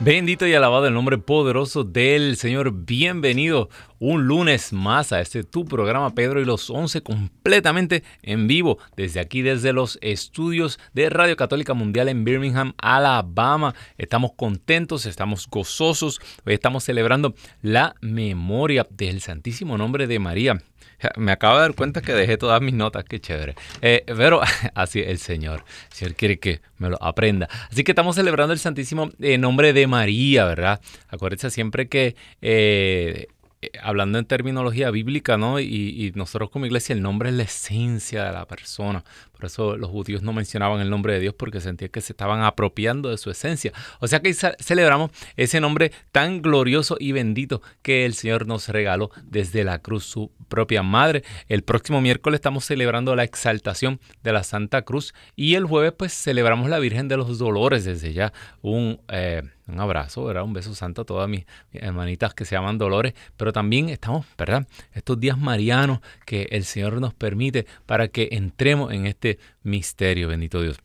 Bendito y alabado el nombre poderoso del Señor. Bienvenido un lunes más a este tu programa Pedro y los Once completamente en vivo desde aquí, desde los estudios de Radio Católica Mundial en Birmingham, Alabama. Estamos contentos, estamos gozosos. Hoy estamos celebrando la memoria del Santísimo Nombre de María. Me acabo de dar cuenta que dejé todas mis notas, qué chévere. Eh, pero así el Señor, el Señor quiere que me lo aprenda. Así que estamos celebrando el Santísimo eh, Nombre de María, ¿verdad? Acuérdense siempre que eh, hablando en terminología bíblica, ¿no? Y, nosotros como iglesia, el nombre es la esencia de la persona. Por eso los judíos no mencionaban el nombre de Dios porque sentían que se estaban apropiando de su esencia. O sea que celebramos ese nombre tan glorioso y bendito que el Señor nos regaló desde la cruz, su propia madre. El próximo miércoles estamos celebrando la exaltación de la Santa Cruz y el jueves pues celebramos la Virgen de los Dolores desde ya. Un... Eh, un abrazo, ¿verdad? Un beso santo a todas mis, hermanitas que se llaman Dolores, pero también estamos, ¿verdad? Estos días marianos que el Señor nos permite para que entremos en este misterio, bendito Dios.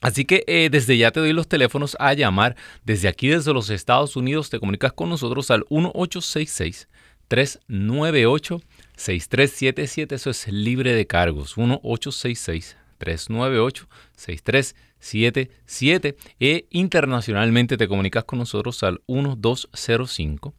Así que eh, desde ya te doy los teléfonos a llamar. Desde aquí, desde los Estados Unidos, te comunicas con nosotros al 1866 398 6377. Eso es libre de cargos. 1866 398 6377. 77 e internacionalmente te comunicas con nosotros al 1205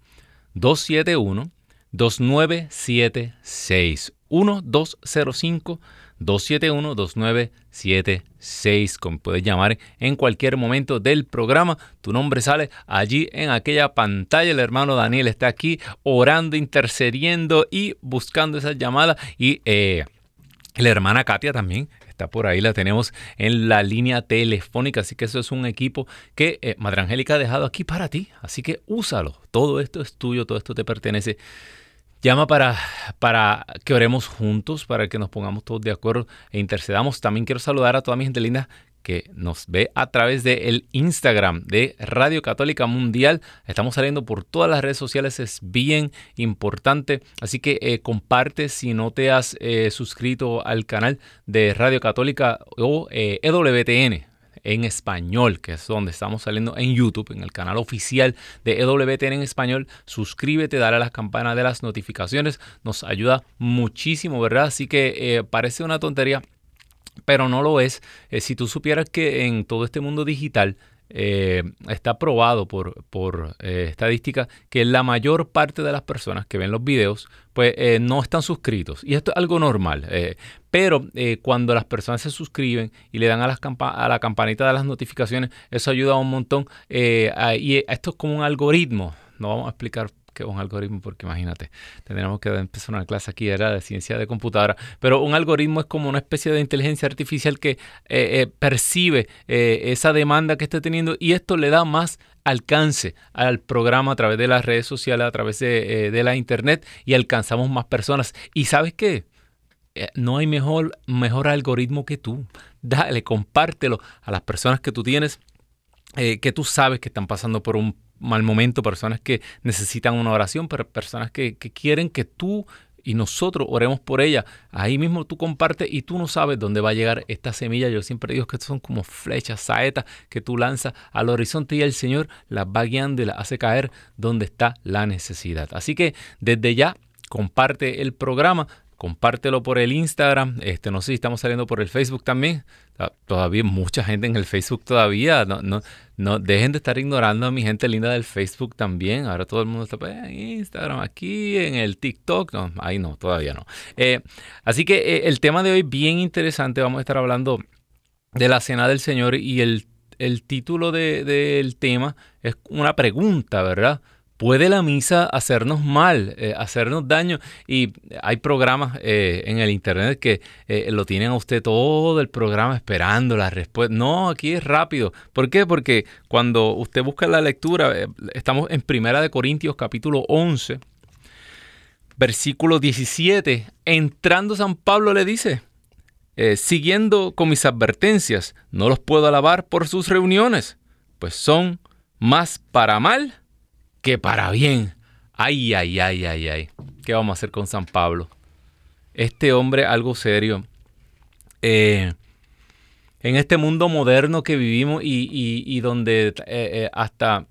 271 2976 1205 271 2976 como puedes llamar en cualquier momento del programa tu nombre sale allí en aquella pantalla. El hermano Daniel está aquí orando intercediendo y buscando esas llamadas. Y eh, la hermana Katia también está por ahí, la tenemos en la línea telefónica, así que eso es un equipo que eh, Madre Angélica ha dejado aquí para ti, así que úsalo, todo esto es tuyo, todo esto te pertenece. Llama para, para que oremos juntos, para que nos pongamos todos de acuerdo e intercedamos. También quiero saludar a toda mi gente linda que nos ve a través del Instagram de Radio Católica Mundial. Estamos saliendo por todas las redes sociales, es bien importante. Así que eh, comparte si no te has eh, suscrito al canal de Radio Católica o EWTN eh, e en español, que es donde estamos saliendo en YouTube, en el canal oficial de EWTN en español. Suscríbete, dale a las campanas de las notificaciones, nos ayuda muchísimo, ¿verdad? Así que parece una tontería, pero no lo es. Eh, si tú supieras que en todo este mundo digital eh, está probado por, por eh, estadística que la mayor parte de las personas que ven los videos pues no están suscritos. Y esto es algo normal pero cuando las personas se suscriben y le dan a, las a la campanita de las notificaciones eso ayuda un montón y esto es como un algoritmo. No vamos a explicar un algoritmo, porque imagínate, tendríamos que empezar una clase aquí, era de ciencia de computadora, pero un algoritmo es como una especie de inteligencia artificial que eh, eh, percibe eh, esa demanda que esté teniendo y esto le da más alcance al programa a través de las redes sociales, a través de, de la internet y alcanzamos más personas. ¿Y sabes qué? no hay mejor, mejor algoritmo que tú. Dale, compártelo a las personas que tú tienes, que tú sabes que están pasando por un mal momento, personas que necesitan una oración, pero personas que, quieren que tú y nosotros oremos por ella. Ahí mismo tú compartes y tú no sabes dónde va a llegar esta semilla. Yo siempre digo que son como flechas, saetas que tú lanzas al horizonte y el Señor las va guiando y las hace caer donde está la necesidad. Así que desde ya comparte el programa compártelo por el Instagram. Este, no sé si estamos saliendo por el Facebook también. Ah, todavía mucha gente en el Facebook todavía. No, no, no dejen de estar ignorando a mi gente linda del Facebook también. Ahora todo el mundo está pues, en Instagram, aquí, en el TikTok. No, ahí no, todavía no. Eh, así que eh, el tema de hoy bien interesante. Vamos a estar hablando de la cena del Señor y el, el título del tema es una pregunta, ¿verdad? ¿Puede la misa hacernos mal, eh, hacernos daño? Y hay programas eh, en el internet que eh, lo tienen a usted todo el programa esperando la respuesta. No, aquí es rápido. ¿Por qué? Porque cuando usted busca la lectura, estamos en Primera de Corintios capítulo 11, versículo 17. Entrando San Pablo le dice, siguiendo con mis advertencias, no los puedo alabar por sus reuniones, pues son más para mal que para bien. Ay, ay, ay, ay, ay. ¿Qué vamos a hacer con San Pablo? Este hombre, algo serio. Eh, en este mundo moderno que vivimos y, donde hasta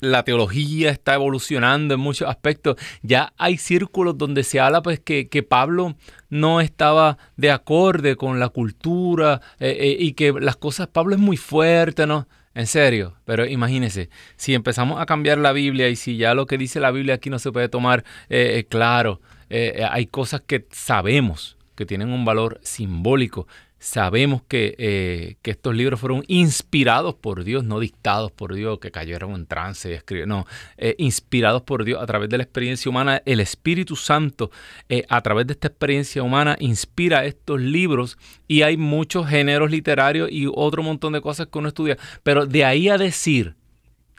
la teología está evolucionando en muchos aspectos. Ya hay círculos donde se habla pues que, Pablo no estaba de acorde con la cultura eh, eh, y que las cosas, Pablo es muy fuerte, ¿no? En serio, pero imagínense, si empezamos a cambiar la Biblia y si ya lo que dice la Biblia aquí no se puede tomar eh, claro, hay cosas que sabemos que tienen un valor simbólico Sabemos eh, que, estos libros fueron inspirados por Dios, no dictados por Dios, que cayeron en trance y escribieron, no, eh, inspirados por Dios a través de la experiencia humana. El Espíritu Santo, eh, a través de esta experiencia humana, inspira estos libros y hay muchos géneros literarios y otro montón de cosas que uno estudia. Pero de ahí a decir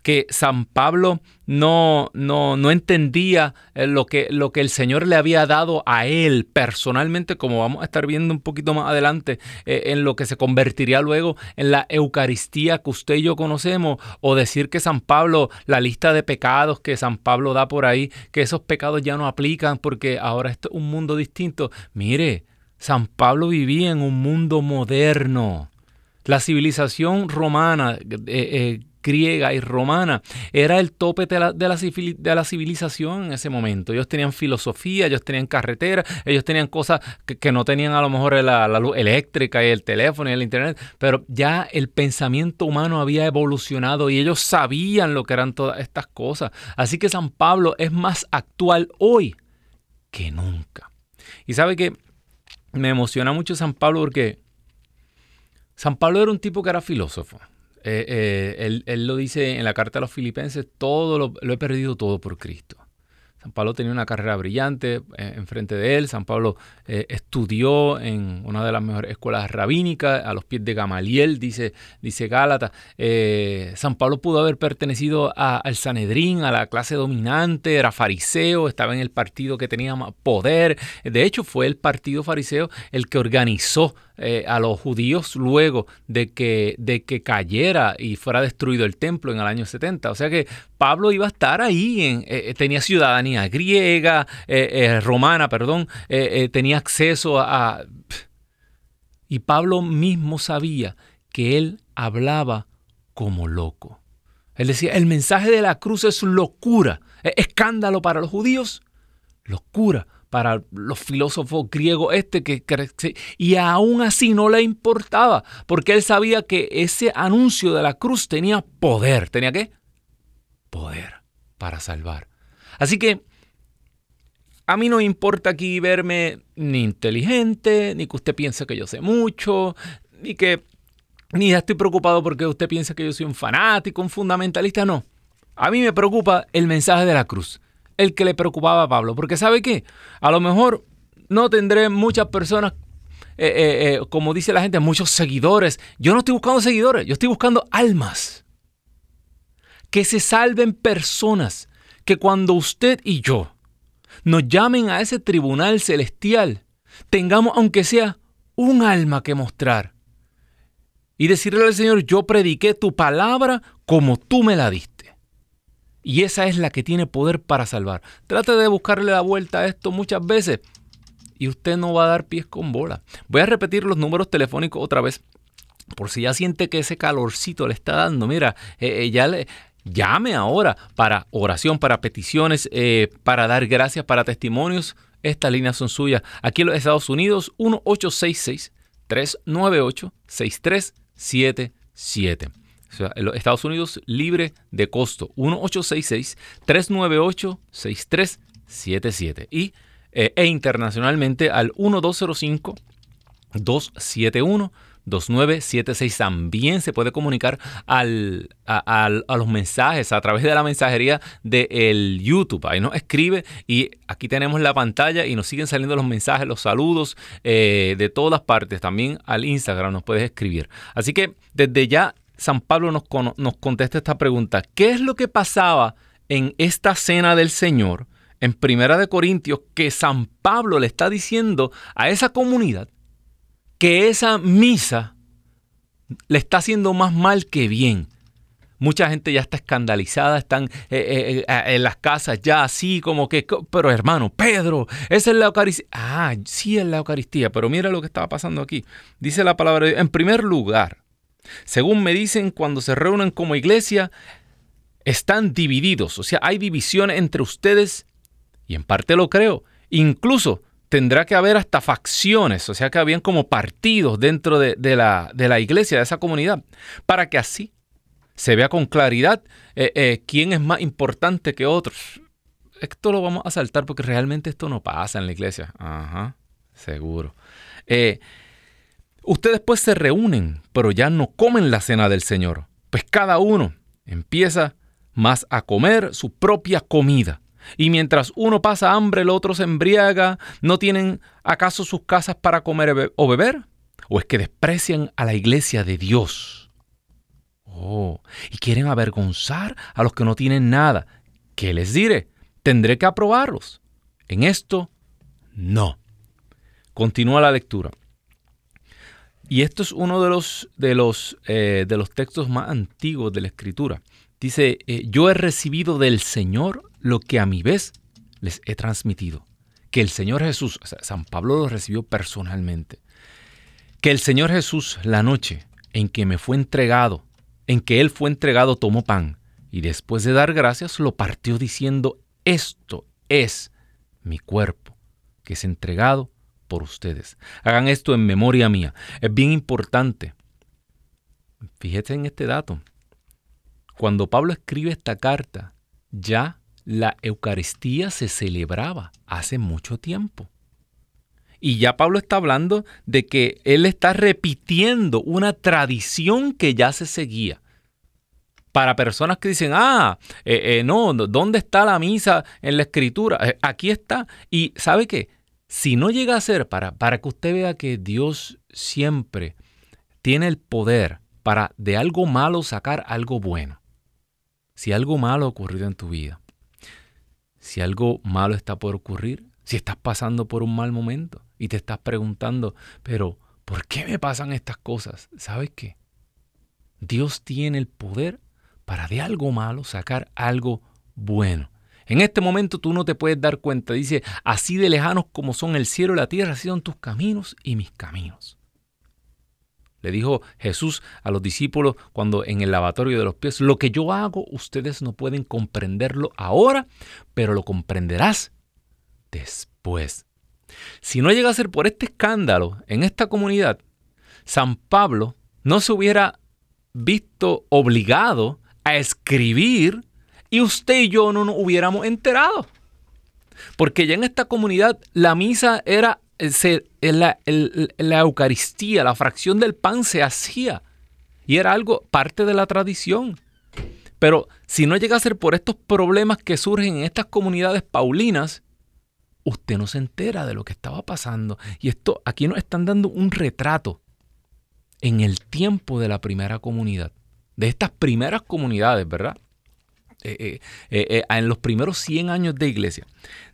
que San Pablo no, no, no entendía eh, lo que, lo que, el Señor le había dado a él personalmente, como vamos a estar viendo un poquito más adelante, eh, en lo que se convertiría luego en la Eucaristía que usted y yo conocemos, o decir que San Pablo, la lista de pecados que San Pablo da por ahí, que esos pecados ya no aplican porque ahora es un mundo distinto. Mire, San Pablo vivía en un mundo moderno. La civilización romana eh, griega y romana. Era el tope de la, de la, civilización en ese momento. Ellos tenían filosofía, ellos tenían carretera, ellos tenían cosas que, no tenían a lo mejor la, luz eléctrica y el teléfono y el internet, pero ya el pensamiento humano había evolucionado y ellos sabían lo que eran todas estas cosas. Así que San Pablo es más actual hoy que nunca. Y sabe que me emociona mucho San Pablo porque San Pablo era un tipo que era filósofo. Eh, eh, él, lo dice en la carta a los filipenses, todo lo, he perdido todo por Cristo. San Pablo tenía una carrera brillante eh, enfrente de él. San Pablo estudió en una de las mejores escuelas rabínicas, a los pies de Gamaliel, dice, dice Gálata. San Pablo pudo haber pertenecido al Sanedrín, a la clase dominante, era fariseo, estaba en el partido que tenía más poder. De hecho, fue el partido fariseo el que organizó eh, a los judíos luego de que, de que cayera y fuera destruido el templo en el año 70. O sea que Pablo iba a estar ahí, eh, eh, tenía ciudadanía griega, romana, perdón, tenía acceso a... Y Pablo mismo sabía que él hablaba como loco. Él decía, el mensaje de la cruz es locura, es escándalo para los judíos, locura para los filósofos griegos este que, y aún así no le importaba porque él sabía que ese anuncio de la cruz tenía poder, tenía qué? Poder para salvar. Así que a mí no importa aquí verme ni inteligente, ni que usted piense que yo sé mucho, ni que ni estoy preocupado porque usted piensa que yo soy un fanático, un fundamentalista, no. A mí me preocupa el mensaje de la cruz el que le preocupaba a Pablo. Porque ¿sabe qué? A lo mejor no tendré muchas personas, eh, eh, eh, como dice la gente, muchos seguidores. Yo no estoy buscando seguidores, yo estoy buscando almas. Que se salven personas. Que cuando usted y yo nos llamen a ese tribunal celestial, tengamos aunque sea un alma que mostrar. Y decirle al Señor, yo prediqué tu palabra como tú me la diste. Y esa es la que tiene poder para salvar. Trate de buscarle la vuelta a esto muchas veces y usted no va a dar pies con bola. Voy a repetir los números telefónicos otra vez. Por si ya siente que ese calorcito le está dando, mira, eh, eh, llame ahora para oración, para peticiones, eh, para dar gracias, para testimonios. Estas líneas son suyas. Aquí en los Estados Unidos, 1866 398 6377 sea, Estados Unidos libre de costo. 1866-398-6377. Y, eh, e internacionalmente al 1205 271 2976 también se puede comunicar al, a, a, los mensajes a través de la mensajería del de YouTube. Ahí nos escribe y aquí tenemos la pantalla y nos siguen saliendo los mensajes, los saludos eh, de todas partes. También al Instagram nos puedes escribir. Así que desde ya San Pablo nos, contesta esta pregunta. ¿Qué es lo que pasaba en esta cena del Señor en Primera de Corintios que San Pablo le está diciendo a esa comunidad que esa misa le está haciendo más mal que bien. Mucha gente ya está escandalizada, están eh, eh, eh, en las casas ya así como que, pero hermano, Pedro, esa es la Eucaristía. Ah, sí es la Eucaristía, pero mira lo que estaba pasando aquí. Dice la palabra, en primer lugar, según me dicen, cuando se reúnen como iglesia, están divididos, o sea, hay división entre ustedes y en parte lo creo. Incluso tendrá que haber hasta facciones, o sea que habían como partidos dentro de, la, de la iglesia, de esa comunidad, para que así se vea con claridad eh, eh, quién es más importante que otros. Esto lo vamos a saltar porque realmente esto no pasa en la iglesia. Ajá, seguro. Eh, ustedes pues se reúnen, pero ya no comen la cena del Señor. Pues cada uno empieza más a comer su propia comida. Y mientras uno pasa hambre, el otro se embriaga. ¿No tienen acaso sus casas para comer o beber? ¿O es que desprecian a la iglesia de Dios? Oh, y quieren avergonzar a los que no tienen nada. ¿Qué les diré? Tendré que aprobarlos. En esto, no. Continúa la lectura. Y esto es uno de los, de los, eh, de los textos más antiguos de la Escritura. Dice, eh, yo he recibido del Señor lo que a mi vez les he transmitido. Que el Señor Jesús, San Pablo lo recibió personalmente. Que el Señor Jesús, la noche en que me fue entregado, en que él fue entregado tomó pan y después de dar gracias lo partió diciendo, esto es mi cuerpo, que es entregado por ustedes. Hagan esto en memoria mía. Es bien importante. Fíjate en este dato. Cuando Pablo escribe esta carta, ya la Eucaristía se celebraba hace mucho tiempo. Y ya Pablo está hablando de que él está repitiendo una tradición que ya se seguía. Para personas que dicen, ah, eh, eh, no, ¿dónde está la misa en la escritura? Eh, aquí está. Y sabe qué? Si no llega a ser para, para que usted vea que Dios siempre tiene el poder para de algo malo sacar algo bueno. Si algo malo ha ocurrido en tu vida, si algo malo está por ocurrir, si estás pasando por un mal momento, y te estás preguntando, pero ¿por qué me pasan estas cosas? ¿Sabes qué? Dios tiene el poder para de algo malo sacar algo bueno. En este momento tú no te puedes dar cuenta. Dice, así de lejanos como son el cielo y la tierra, así son tus caminos y mis caminos. Le dijo Jesús a los discípulos cuando en el lavatorio de los pies, lo que yo hago ustedes no pueden comprenderlo ahora, pero lo comprenderás después. Si no llega a ser por este escándalo en esta comunidad, San Pablo no se hubiera visto obligado a escribir y usted y yo no nos hubiéramos enterado. Porque ya en esta comunidad la misa era, eh, la, la Eucaristía, la fracción del pan se hacía. Y era algo parte de la tradición. Pero si no llega a ser por estos problemas que surgen en estas comunidades paulinas, usted no se entera de lo que estaba pasando. Y esto aquí nos están dando un retrato en el tiempo de la primera comunidad, de estas primeras comunidades, ¿verdad? Eh, eh, eh, en los primeros 100 años de iglesia.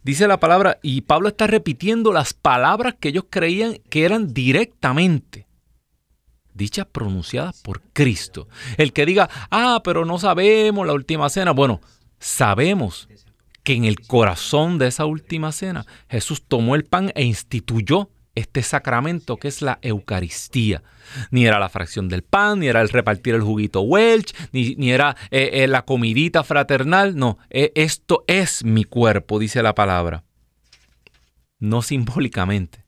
Dice la palabra, y Pablo está repitiendo las palabras que ellos creían que eran directamente dichas pronunciadas por Cristo. El que diga, ah, pero no sabemos la última cena. Bueno, sabemos que en el corazón de esa última cena Jesús tomó el pan e instituyó este sacramento que es la Eucaristía. Ni era la fracción del pan, ni era el repartir el juguito Welch, ni, era eh, eh, la comidita fraternal. No, eh, esto es mi cuerpo, dice la palabra. No simbólicamente.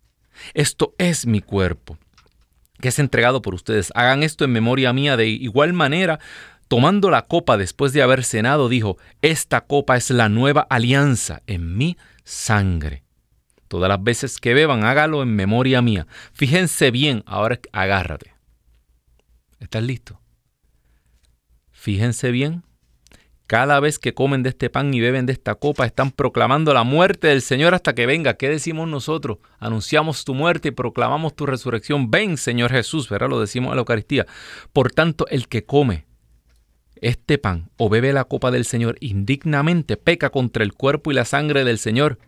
Esto es mi cuerpo, que es entregado por ustedes. Hagan esto en memoria mía de igual manera. Tomando la copa después de haber cenado, dijo, Esta copa es la nueva alianza en mi sangre. Todas las veces que beban, hágalo en memoria mía. Fíjense bien, ahora agárrate. ¿Estás listo? Fíjense bien. Cada vez que comen de este pan y beben de esta copa, están proclamando la muerte del Señor hasta que venga. ¿Qué decimos nosotros? Anunciamos tu muerte y proclamamos tu resurrección. Ven, Señor Jesús, ¿verdad? Lo decimos en la Eucaristía. Por tanto, el que come este pan o bebe la copa del Señor indignamente, peca contra el cuerpo y la sangre del Señor.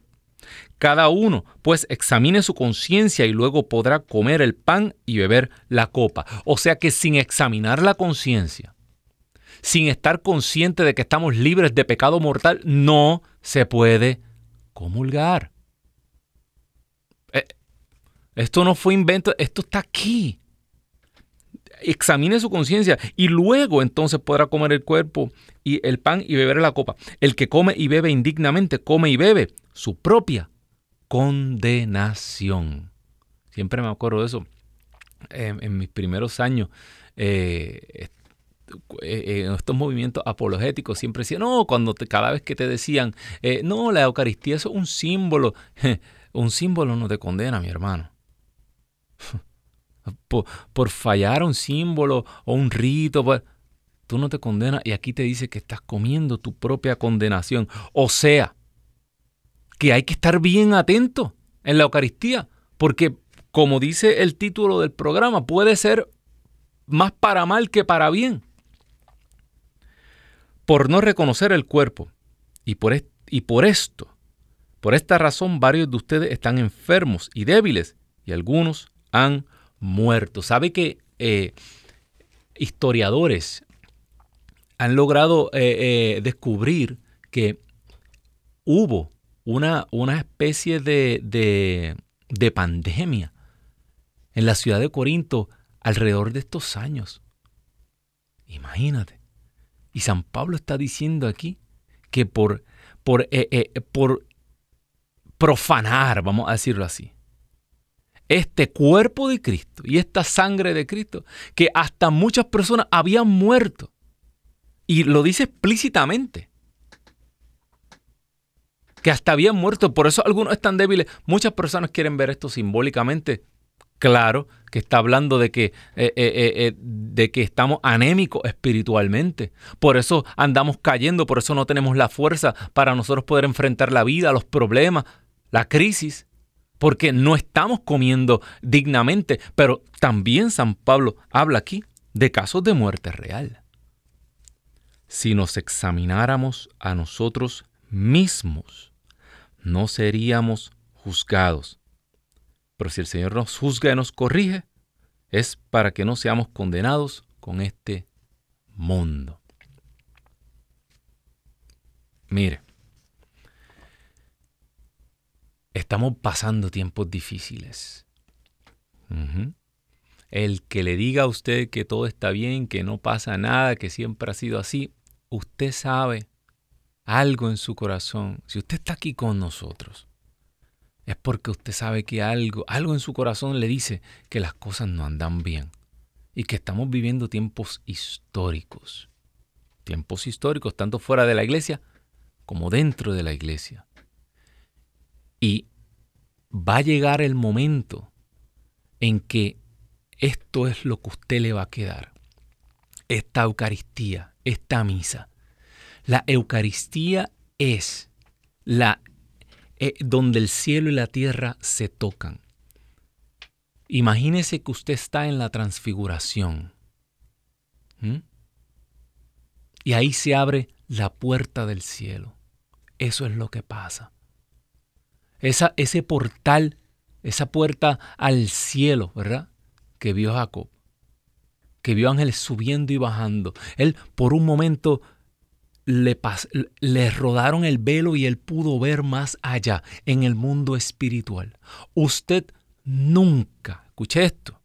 Cada uno, pues, examine su conciencia y luego podrá comer el pan y beber la copa. O sea que sin examinar la conciencia, sin estar consciente de que estamos libres de pecado mortal, no se puede comulgar. Eh, esto no fue invento, esto está aquí. Examine su conciencia y luego entonces podrá comer el cuerpo y el pan y beber la copa. El que come y bebe indignamente, come y bebe su propia condenación. Siempre me acuerdo de eso. en mis primeros años, eh, eh, en estos movimientos apologéticos siempre decían, no, cuando cada vez que te decían, eh, no, la Eucaristía es un símbolo, un símbolo no te condena, mi hermano. por, fallar un símbolo o un rito, pues, tú no te condenas y aquí te dice que estás comiendo tu propia condenación. O sea, que hay que estar bien atento en la Eucaristía, porque como dice el título del programa, puede ser más para mal que para bien. Por no reconocer el cuerpo y por, y por esto, por esta razón varios de ustedes están enfermos y débiles y algunos han muerto. ¿Sabe que eh, historiadores han logrado eh, eh, descubrir que hubo una, una especie de, de, pandemia en la ciudad de Corinto alrededor de estos años. Imagínate. Y San Pablo está diciendo aquí que por, por, por profanar, vamos a decirlo así, este cuerpo de Cristo y esta sangre de Cristo, que hasta muchas personas habían muerto. Y lo dice explícitamente que hasta habían muerto. Por eso algunos están débiles. Muchas personas quieren ver esto simbólicamente. Claro que está hablando de que, eh, eh, eh, de que estamos anémicos espiritualmente. Por eso andamos cayendo, por eso no tenemos la fuerza para nosotros poder enfrentar la vida, los problemas, la crisis, porque no estamos comiendo dignamente. Pero también San Pablo habla aquí de casos de muerte real. Si nos examináramos a nosotros mismos, no seríamos juzgados. Pero si el Señor nos juzga y nos corrige, es para que no seamos condenados con este mundo. Mire, estamos pasando tiempos difíciles. El que le diga a usted que todo está bien, que no pasa nada, que siempre ha sido así, usted sabe algo en su corazón, si usted está aquí con nosotros, es porque usted sabe que algo, algo en su corazón le dice que las cosas no andan bien y que estamos viviendo tiempos históricos. Tiempos históricos, tanto fuera de la iglesia como dentro de la iglesia. Y va a llegar el momento en que esto es lo que usted le va a quedar. Esta Eucaristía, esta misa, la Eucaristía es la eh, donde el cielo y la tierra se tocan. Imagínese que usted está en la transfiguración. Y ahí se abre la puerta del cielo. Eso es lo que pasa. Esa, ese portal, esa puerta al cielo, ¿verdad? Que vio Jacob. Que vio ángeles subiendo y bajando. Él por un momento le, rodaron el velo y él pudo ver más allá en el mundo espiritual. Usted nunca, escuche esto,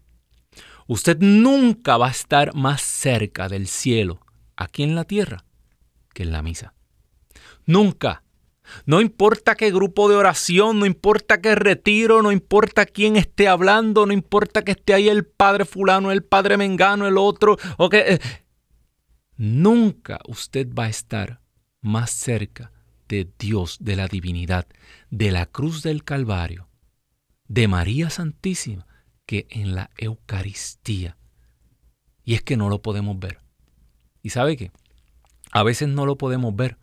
usted nunca va a estar más cerca del cielo aquí en la tierra que en la misa. Nunca. No importa qué grupo de oración, no importa qué retiro, no importa quién esté hablando, no importa que esté ahí el padre fulano, el padre mengano, el otro, o que eh, nunca usted va a estar más cerca de Dios, de la divinidad, de la cruz del Calvario, de María Santísima, que en la Eucaristía. Y es que no lo podemos ver. ¿Y sabe qué? A veces no lo podemos ver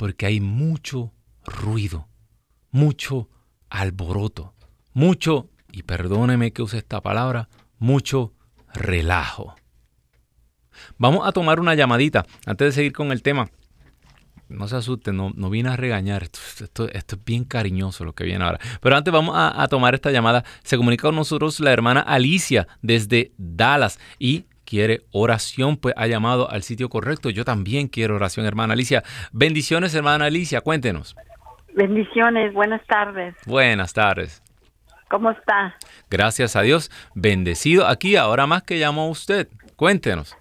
porque hay mucho ruido, mucho alboroto, mucho, y perdóneme que use esta palabra, mucho relajo. Vamos a tomar una llamadita antes de seguir con el tema. no se asusten, no, no vine a regañar. Esto, esto, es bien cariñoso lo que viene ahora. Pero antes vamos a, a tomar esta llamada. Se comunica con nosotros la hermana Alicia desde Dallas y quiere oración, pues ha llamado al sitio correcto. Yo también quiero oración, hermana Alicia. Bendiciones, hermana Alicia, cuéntenos. Bendiciones, buenas tardes. Buenas tardes. ¿Cómo está? Gracias a Dios, bendecido aquí, ahora más que llamo a usted. Cuéntenos.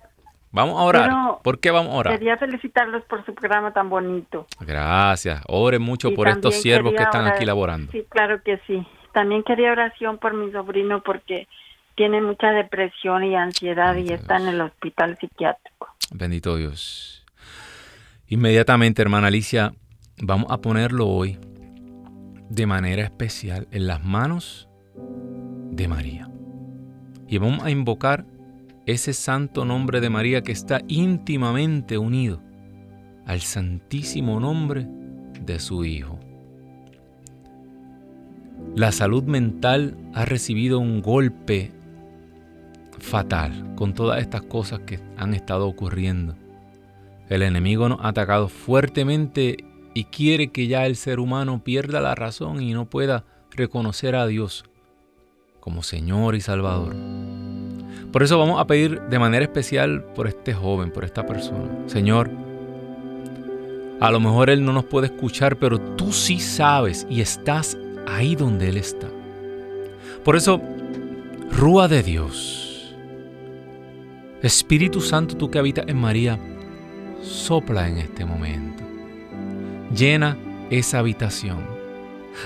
Vamos a orar. ¿Por qué vamos a orar? Quería felicitarlos por su programa tan bonito. Gracias. Ore mucho por estos siervos que están aquí laborando. Sí, claro que sí. También quería oración por mi sobrino porque tiene mucha depresión y ansiedad y está en el hospital psiquiátrico. Bendito Dios. Inmediatamente, hermana Alicia, vamos a ponerlo hoy de manera especial en las manos de María. Y vamos a invocar ese santo nombre de María que está íntimamente unido al santísimo nombre de su Hijo. La salud mental ha recibido un golpe fatal con todas estas cosas que han estado ocurriendo. El enemigo nos ha atacado fuertemente y quiere que ya el ser humano pierda la razón y no pueda reconocer a Dios como Señor y Salvador. Por eso vamos a pedir de manera especial por este joven, por esta persona. Señor, a lo mejor Él no nos puede escuchar, pero tú sí sabes y estás ahí donde Él está. Por eso, Rúa de Dios, Espíritu Santo, tú que habitas en María, sopla en este momento. Llena esa habitación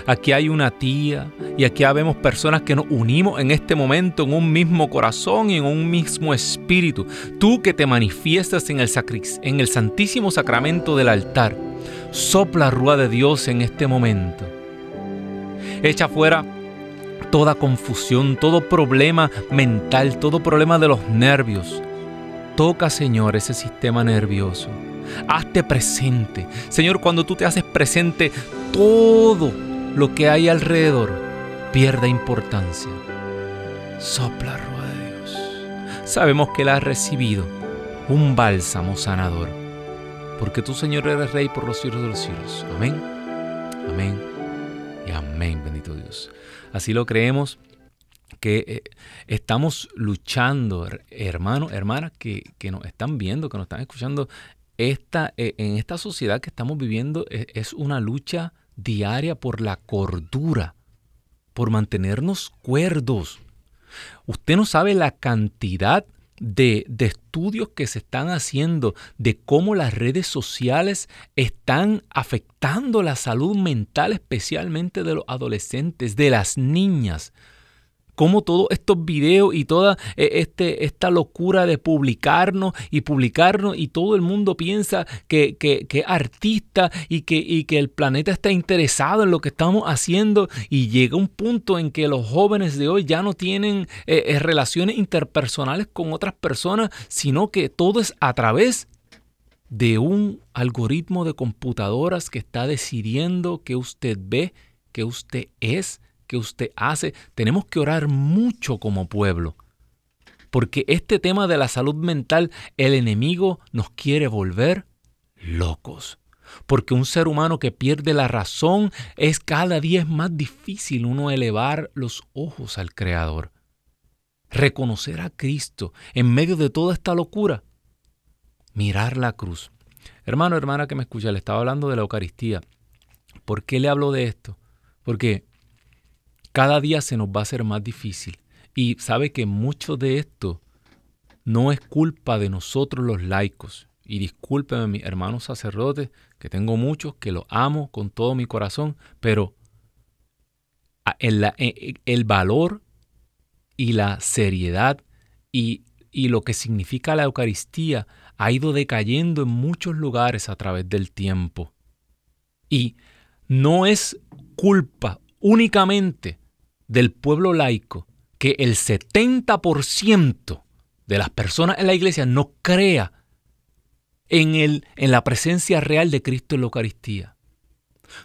Aquí hay una tía y aquí habemos personas que nos unimos en este momento en un mismo corazón y en un mismo espíritu. Tú que te manifiestas en el, en el santísimo sacramento del altar, sopla rúa de Dios en este momento. Echa fuera toda confusión, todo problema mental, todo problema de los nervios. Toca, Señor, ese sistema nervioso. Hazte presente. Señor, cuando tú te haces presente, todo lo que hay alrededor pierde importancia. Sopla, rueda de Dios. Sabemos que la has recibido, un bálsamo sanador, porque tú, Señor, eres Rey por los cielos de los cielos. Amén, amén y amén, bendito Dios. Así lo creemos que eh, estamos luchando, hermanos, hermanas, que, que, nos están viendo, que nos están escuchando. Esta, eh, en esta sociedad que estamos viviendo es, es una lucha diaria por la cordura, por mantenernos cuerdos. Usted no sabe la cantidad de, de, estudios que se están haciendo de cómo las redes sociales están afectando la salud mental, especialmente de los adolescentes, de las niñas cómo todos estos videos y toda eh, este, esta locura de publicarnos y publicarnos y todo el mundo piensa que, que, que artista y que, y que el planeta está interesado en lo que estamos haciendo y llega un punto en que los jóvenes de hoy ya no tienen eh, eh, relaciones interpersonales con otras personas, sino que todo es a través de un algoritmo de computadoras que está decidiendo que usted ve, que usted es, que usted hace. Tenemos que orar mucho como pueblo. Porque este tema de la salud mental, el enemigo nos quiere volver locos. Porque un ser humano que pierde la razón es cada día más difícil uno elevar los ojos al Creador. Reconocer a Cristo en medio de toda esta locura. Mirar la cruz. Hermano, hermana que me escucha, le estaba hablando de la Eucaristía. ¿Por qué le hablo de esto? Porque cada día se nos va a hacer más difícil. Y sabe que mucho de esto no es culpa de nosotros los laicos. Y discúlpeme mis hermanos sacerdotes, que tengo muchos, que los amo con todo mi corazón, pero el, e, e, el valor y la seriedad y, y lo que significa la Eucaristía ha ido decayendo en muchos lugares a través del tiempo. Y no es culpa únicamente del pueblo laico que el 70% de las personas en la iglesia no crea en, el, en la presencia real de Cristo en la Eucaristía.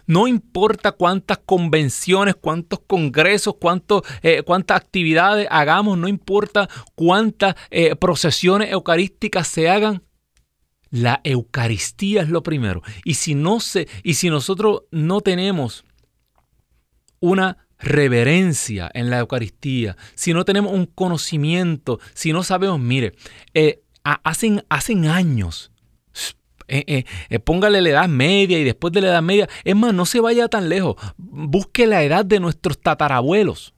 No importa cuántas convenciones, cuántos congresos, eh, cuántas actividades hagamos, no importa cuántas eh, procesiones eucarísticas se hagan, La Eucaristía es lo primero. Y si no se, y si nosotros no tenemos una reverencia en la Eucaristía, si no tenemos un conocimiento, si no sabemos, mire, eh, hacen, hacen años, eh, eh, póngale la edad media y después de la edad media, es más, no se vaya tan lejos, busque la edad de nuestros tatarabuelos.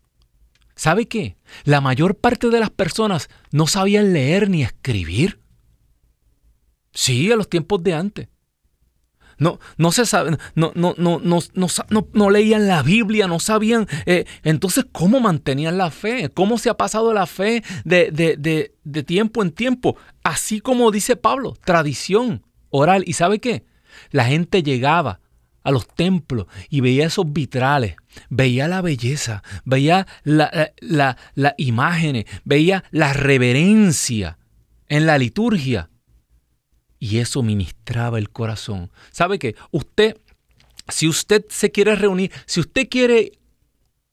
¿Sabe qué? La mayor parte de las personas no sabían leer ni escribir. Sí, a los tiempos de antes. No, no se no, no, no, no, no leían la Biblia, no sabían. Eh, entonces, ¿cómo mantenían la fe? ¿Cómo se ha pasado la fe de, de, de tiempo en tiempo? Así como dice Pablo, tradición oral. ¿Y sabe qué? La gente llegaba a los templos y veía esos vitrales, veía la belleza, veía las eh, la, la imágenes, veía la reverencia en la liturgia y eso ministraba el corazón. ¿Sabe qué? Usted, si usted se quiere reunir, si usted quiere,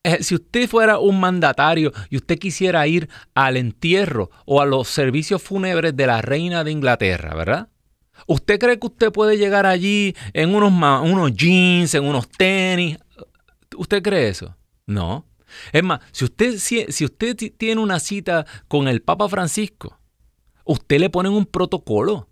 eh, si usted fuera un mandatario y usted quisiera ir al entierro o a los servicios fúnebres de la reina de Inglaterra, ¿verdad? ¿Usted cree que usted puede llegar allí en unos, unos jeans, en unos tenis? ¿Usted cree eso? No. Es más, si usted, si, si usted tiene una cita con el Papa Francisco, usted le ponen un protocolo.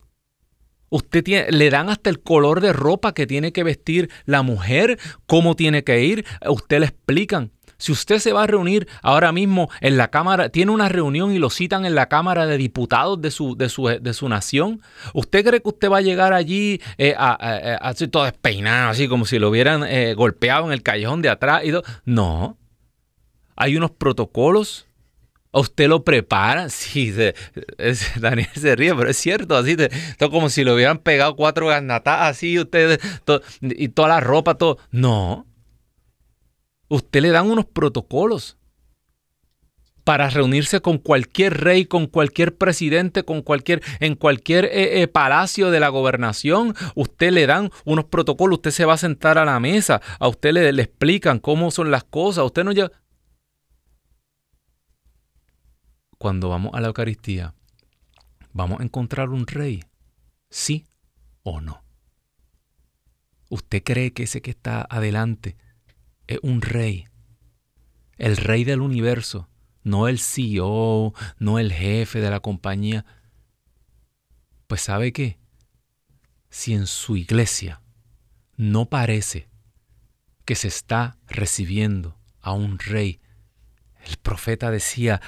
Usted le dan hasta el color de ropa que tiene que vestir la mujer, cómo tiene que ir. Usted le explican. Si usted se va a reunir ahora mismo en la Cámara, tiene una reunión y lo citan en la Cámara de Diputados de su, de su, de su nación, ¿usted cree que usted va a llegar allí eh, así todo despeinado, así como si lo hubieran eh, golpeado en el callejón de atrás? No. Hay unos protocolos usted lo prepara? Sí, Daniel se ríe, pero es cierto, así, todo como si le hubieran pegado cuatro garnatas así, ustedes, y toda la ropa, todo. No. Usted le dan unos protocolos para reunirse con cualquier rey, con cualquier presidente, con cualquier, en cualquier eh, eh, palacio de la gobernación, usted le dan unos protocolos, usted se va a sentar a la mesa, a usted le, explican cómo son las cosas, usted no ya cuando vamos a la Eucaristía, ¿vamos a encontrar un rey? ¿Sí o no? ¿Usted cree que ese que está adelante es un rey? El rey del universo, no el CEO, no el jefe de la compañía. Pues sabe qué? Si en su iglesia no parece que se está recibiendo a un rey, el profeta decía,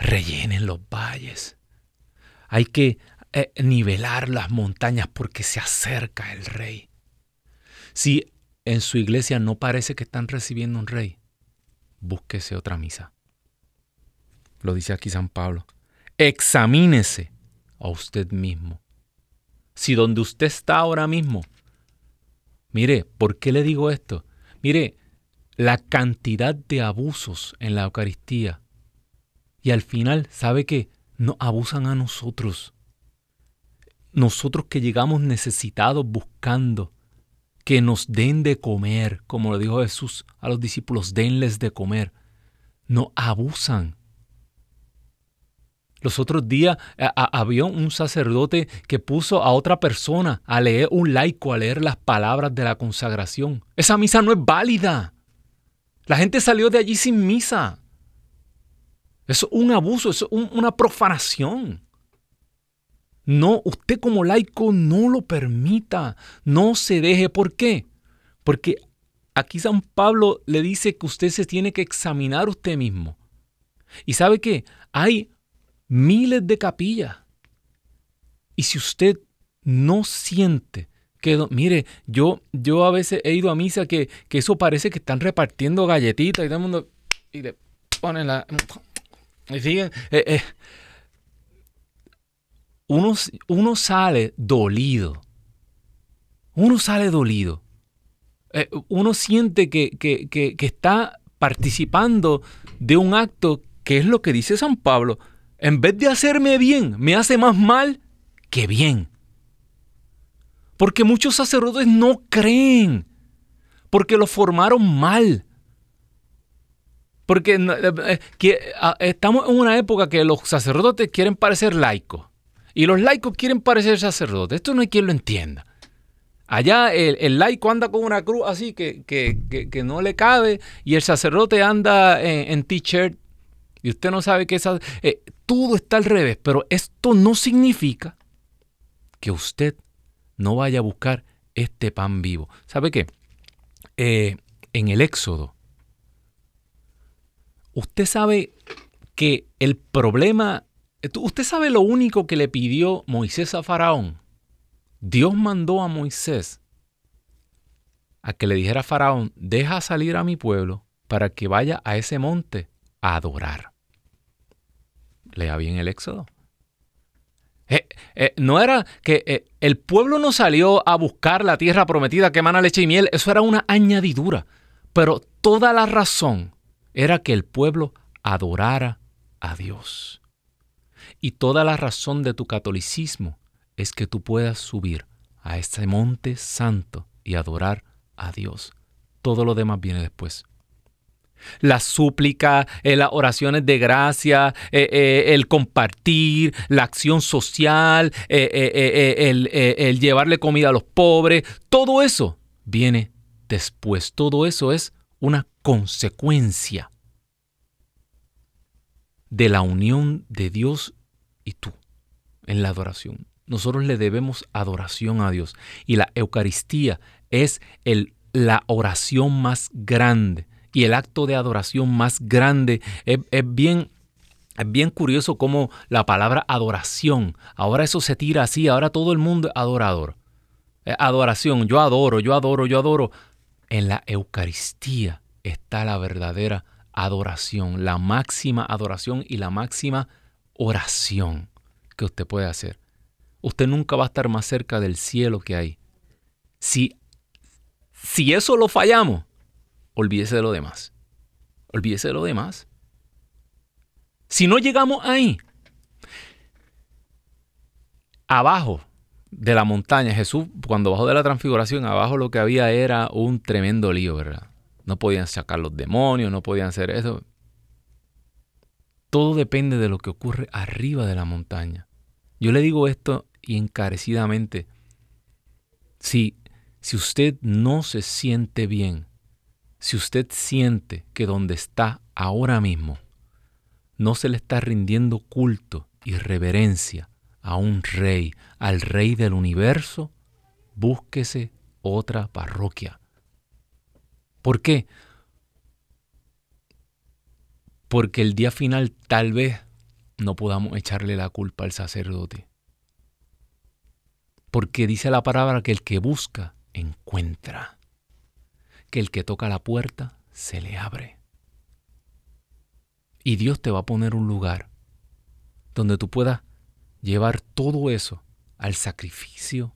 rellenen los valles. Hay que eh, nivelar las montañas porque se acerca el rey. Si en su iglesia no parece que están recibiendo un rey, búsquese otra misa. Lo dice aquí San Pablo. Examínese a usted mismo. Si donde usted está ahora mismo, mire, ¿por qué le digo esto? Mire, la cantidad de abusos en la Eucaristía y al final, ¿sabe qué? Nos abusan a nosotros. Nosotros que llegamos necesitados buscando que nos den de comer, como lo dijo Jesús a los discípulos, denles de comer. Nos abusan. Los otros días había un sacerdote que puso a otra persona a leer un laico, a leer las palabras de la consagración. Esa misa no es válida. La gente salió de allí sin misa. Es un abuso, es una profanación. No, usted como laico no lo permita, no se deje. ¿Por qué? Porque aquí San Pablo le dice que usted se tiene que examinar usted mismo. Y sabe qué? Hay miles de capillas. Y si usted no siente que, mire, yo, yo a veces he ido a misa que, que eso parece que están repartiendo galletitas y todo el mundo y le ponen la eh, eh, uno, sale dolido. Uno sale dolido. Eh, uno siente que, que, está participando de un acto que es lo que dice San Pablo. En vez de hacerme bien, me hace más mal que bien. Porque muchos sacerdotes no creen. Porque lo formaron mal. Porque eh, eh, estamos en una época que los sacerdotes quieren parecer laicos. Y los laicos quieren parecer sacerdotes. Esto no hay quien lo entienda. Allá el, laico anda con una cruz así que, que, no le cabe y el sacerdote anda en, t-shirt y usted no sabe que esa, eh, todo está al revés, pero esto no significa que usted no vaya a buscar este pan vivo. ¿Sabe qué? En el Éxodo, usted sabe que el problema, usted sabe lo único que le pidió Moisés a Faraón. Dios mandó a Moisés a que le dijera a Faraón, deja salir a mi pueblo para que vaya a ese monte a adorar. Lea bien el Éxodo. Eh, eh, no era que eh, el pueblo no salió a buscar la tierra prometida que emana leche y miel, eso era una añadidura. Pero toda la razón era que el pueblo adorara a Dios. Y toda la razón de tu catolicismo es que tú puedas subir a este monte santo y adorar a Dios. Todo lo demás viene después. La súplica, eh, las oraciones de gracia, eh, eh, el compartir, la acción social, el, el llevarle comida a los pobres, todo eso viene después. Todo eso es una consecuencia de la unión de Dios y tú en la adoración nosotros le debemos adoración a Dios. Y la Eucaristía es el, la oración más grande. Y el acto de adoración más grande es, bien es bien curioso cómo la palabra adoración, ahora eso se tira así, ahora todo el mundo es adorador. Adoración, yo adoro, yo adoro, yo adoro. En la Eucaristía está la verdadera adoración, la máxima adoración y la máxima oración que usted puede hacer usted nunca va a estar más cerca del cielo que hay. Si, si eso lo fallamos, olvídese de lo demás. Olvídese de lo demás. Si no llegamos ahí, abajo de la montaña, Jesús, cuando bajó de la transfiguración, abajo lo que había era un tremendo lío, ¿verdad? No podían sacar los demonios, no podían hacer eso. Todo depende de lo que ocurre arriba de la montaña. Yo le digo esto y encarecidamente, si, si usted no se siente bien, si usted siente que donde está ahora mismo no se le está rindiendo culto y reverencia a un rey, al rey del universo, búsquese otra parroquia. ¿Por qué? Porque el día final tal vez no podamos echarle la culpa al sacerdote. Porque dice la palabra que el que busca, encuentra. Que el que toca la puerta, se le abre. Y Dios te va a poner un lugar donde tú puedas llevar todo eso al sacrificio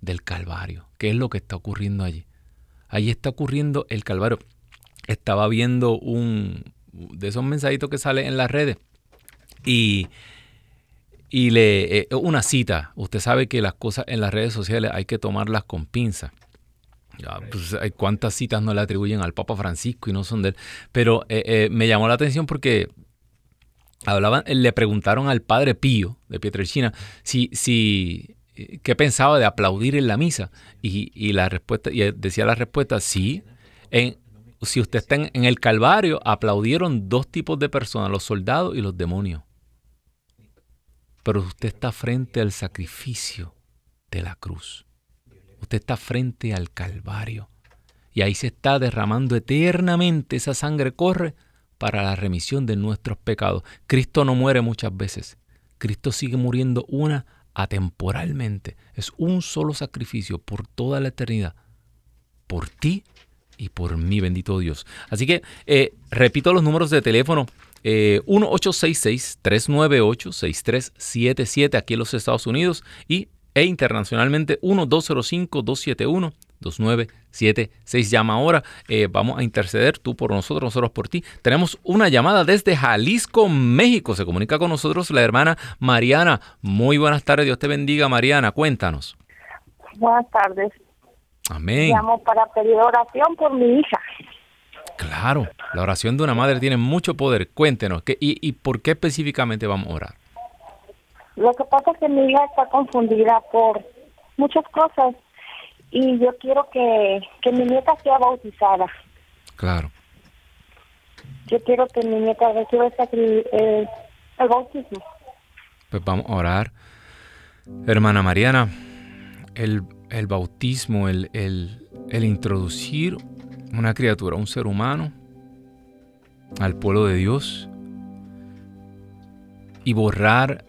del Calvario, que es lo que está ocurriendo allí. Allí está ocurriendo el Calvario. Estaba viendo un de esos mensajitos que salen en las redes y y le eh, una cita. Usted sabe que las cosas en las redes sociales hay que tomarlas con pinza. Pues, cuántas citas no le atribuyen al Papa Francisco y no son de él. Pero eh, eh, me llamó la atención porque hablaban, le preguntaron al padre Pío de Pietrelcina si, si qué pensaba de aplaudir en la misa. Y, la respuesta, y decía la respuesta, sí. En, si usted está en el Calvario, aplaudieron dos tipos de personas, los soldados y los demonios pero usted está frente al sacrificio de la cruz. Usted está frente al Calvario. Y ahí se está derramando eternamente. Esa sangre corre para la remisión de nuestros pecados. Cristo no muere muchas veces. Cristo sigue muriendo una atemporalmente. Es un solo sacrificio por toda la eternidad. Por ti y por mí, bendito Dios. Así que eh, repito los números de teléfono eh, 1866-398-6377 aquí en los Estados Unidos y, e internacionalmente 1205-271-2976. Llama ahora, eh, vamos a interceder tú por nosotros, nosotros por ti. Tenemos una llamada desde Jalisco, México. Se comunica con nosotros la hermana Mariana. Muy buenas tardes, Dios te bendiga, Mariana. Cuéntanos. Buenas tardes. Amén. Llamo para pedir oración por mi hija. Claro, la oración de una madre tiene mucho poder. Cuéntenos, ¿qué, y, por qué específicamente vamos a orar? Lo que pasa es que mi hija está confundida por muchas cosas y yo quiero que, que mi nieta sea bautizada. Claro. Yo quiero que mi nieta reciba eh, el bautismo. Pues vamos a orar. Hermana Mariana, el, el bautismo, el, el, el introducir una criatura, un ser humano, al pueblo de Dios y borrar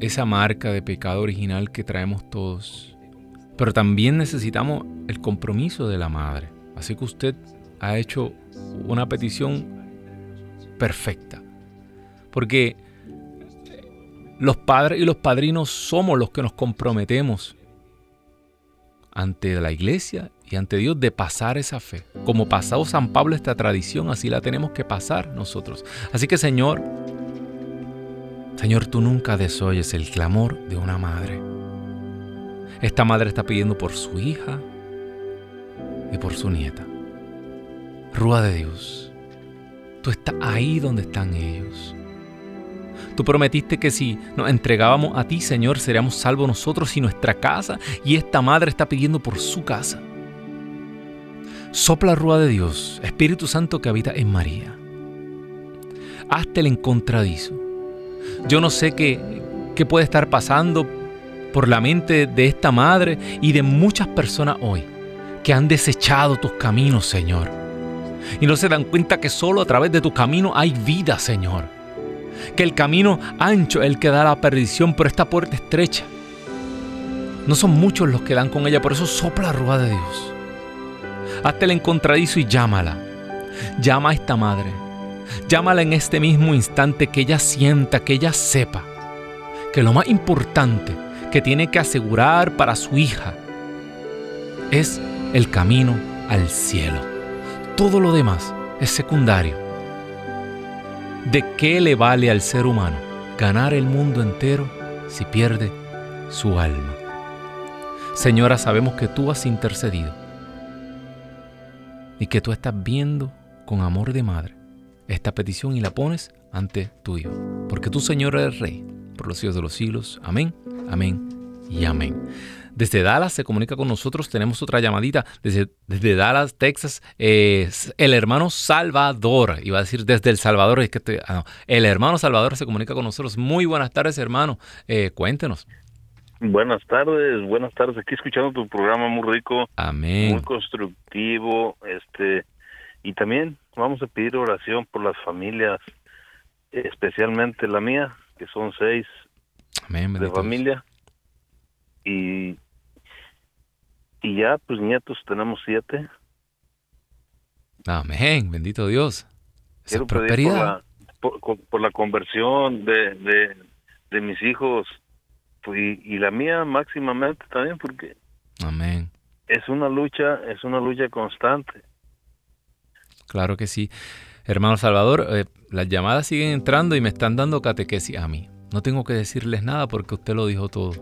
esa marca de pecado original que traemos todos. Pero también necesitamos el compromiso de la madre. Así que usted ha hecho una petición perfecta. Porque los padres y los padrinos somos los que nos comprometemos ante la iglesia y ante Dios de pasar esa fe. Como pasado San Pablo esta tradición, así la tenemos que pasar nosotros. Así que Señor, Señor, tú nunca desoyes el clamor de una madre. Esta madre está pidiendo por su hija y por su nieta. Rúa de Dios, tú estás ahí donde están ellos. Tú prometiste que si nos entregábamos a ti, Señor, seríamos salvos nosotros y nuestra casa. Y esta madre está pidiendo por su casa. Sopla rúa de Dios, Espíritu Santo que habita en María. Hazte el encontradizo yo no sé qué, qué puede estar pasando por la mente de esta madre y de muchas personas hoy que han desechado tus caminos, Señor. Y no se dan cuenta que solo a través de tu camino hay vida, Señor. Que el camino ancho es el que da la perdición, pero esta puerta estrecha. No son muchos los que dan con ella, por eso sopla la rúa de Dios. Hazte el encontradizo y llámala. Llama a esta madre Llámala en este mismo instante que ella sienta, que ella sepa que lo más importante que tiene que asegurar para su hija es el camino al cielo. Todo lo demás es secundario. ¿De qué le vale al ser humano ganar el mundo entero si pierde su alma? Señora, sabemos que tú has intercedido y que tú estás viendo con amor de madre esta petición y la pones ante tu Hijo. Porque tú, Señor, eres Rey por los siglos de los siglos. Amén, amén y amén. Desde Dallas se comunica con nosotros, tenemos otra llamadita. Desde, desde Dallas, Texas, el hermano Salvador, iba a decir desde El Salvador, es que ah, el hermano Salvador se comunica con nosotros. Muy buenas tardes, hermano. Eh, cuéntenos. Buenas tardes, buenas tardes. Aquí escuchando tu programa muy rico, Amén. muy constructivo, este, y también vamos a pedir oración por las familias, especialmente la mía, que son seis de familia. Y, y ya, pues nietos tenemos siete. Amén, bendito Dios. Quiero pedir por la, conversión de, de, mis hijos y, y la mía máximamente también, porque Amén. es una lucha, es una lucha constante Claro que sí. Hermano Salvador, eh, las llamadas siguen entrando y me están dando catequesis a mí. No tengo que decirles nada porque usted lo dijo todo.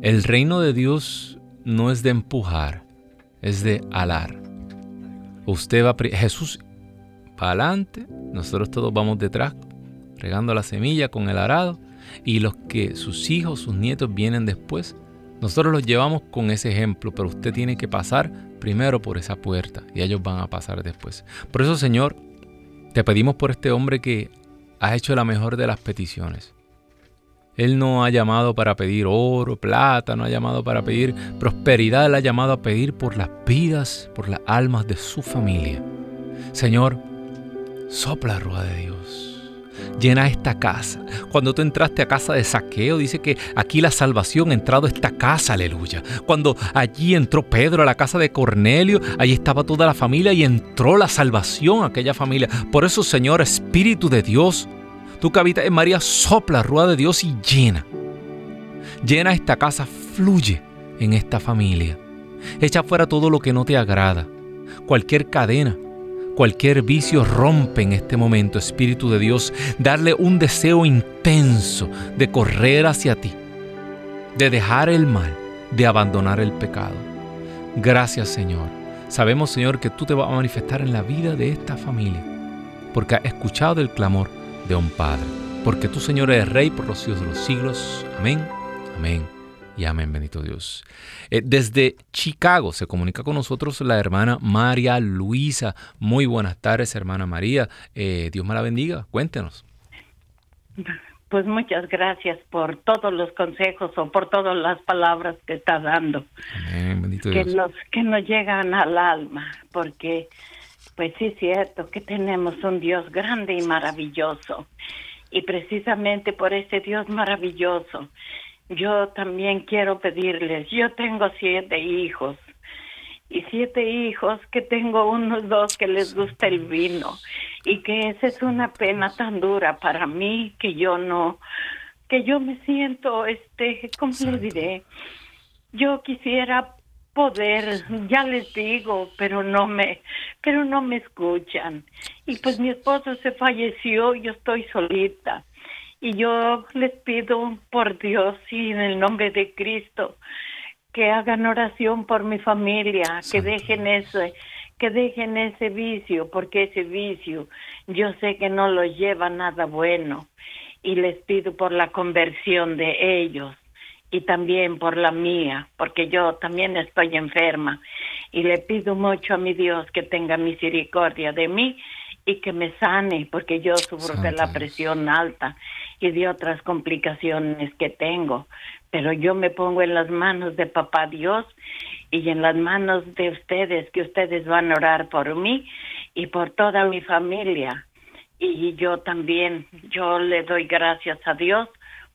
El reino de Dios no es de empujar, es de alar. Usted va, Jesús para adelante, nosotros todos vamos detrás, regando la semilla con el arado, y los que sus hijos, sus nietos vienen después, nosotros los llevamos con ese ejemplo, pero usted tiene que pasar primero por esa puerta y ellos van a pasar después. Por eso, Señor, te pedimos por este hombre que has hecho la mejor de las peticiones. Él no ha llamado para pedir oro, plata, no ha llamado para pedir prosperidad, él ha llamado a pedir por las vidas, por las almas de su familia. Señor, sopla rueda de Dios llena esta casa. Cuando tú entraste a casa de saqueo, dice que aquí la salvación ha entrado a esta casa, aleluya. Cuando allí entró Pedro a la casa de Cornelio, allí estaba toda la familia y entró la salvación a aquella familia. Por eso, Señor, Espíritu de Dios, tú que habitas en María, sopla, rueda de Dios y llena. Llena esta casa, fluye en esta familia. Echa fuera todo lo que no te agrada, cualquier cadena, Cualquier vicio rompe en este momento, Espíritu de Dios, darle un deseo intenso de correr hacia ti, de dejar el mal, de abandonar el pecado. Gracias Señor. Sabemos Señor que tú te vas a manifestar en la vida de esta familia, porque has escuchado el clamor de un Padre. porque tú, Señor, eres Rey por los siglos de los siglos. Amén, amén y amén, bendito Dios. Eh, desde Chicago se comunica con nosotros la hermana María Luisa. Muy buenas tardes, hermana María. Eh, Dios me la bendiga. Cuéntenos. Pues muchas gracias por todos los consejos o por todas las palabras que está dando. Amén, bendito que Dios. Nos, que nos llegan al alma, porque pues sí es cierto que tenemos un Dios grande y maravilloso. Y precisamente por ese Dios maravilloso, yo también quiero pedirles, yo tengo siete hijos. Y siete hijos que tengo unos dos que les gusta el vino. Y que esa es una pena tan dura para mí que yo no que yo me siento este cómo les diré yo quisiera poder ya les digo pero no me pero no me escuchan. Y pues mi esposo se falleció yo estoy solita y yo les pido por Dios y en el nombre de Cristo que hagan oración por mi familia, que dejen ese, que dejen ese vicio, porque ese vicio yo sé que no los lleva nada bueno. Y les pido por la conversión de ellos y también por la mía, porque yo también estoy enferma. Y le pido mucho a mi Dios que tenga misericordia de mí y que me sane, porque yo sufro de la presión alta y de otras complicaciones que tengo. Pero yo me pongo en las manos de papá Dios y en las manos de ustedes, que ustedes van a orar por mí y por toda mi familia. Y yo también, yo le doy gracias a Dios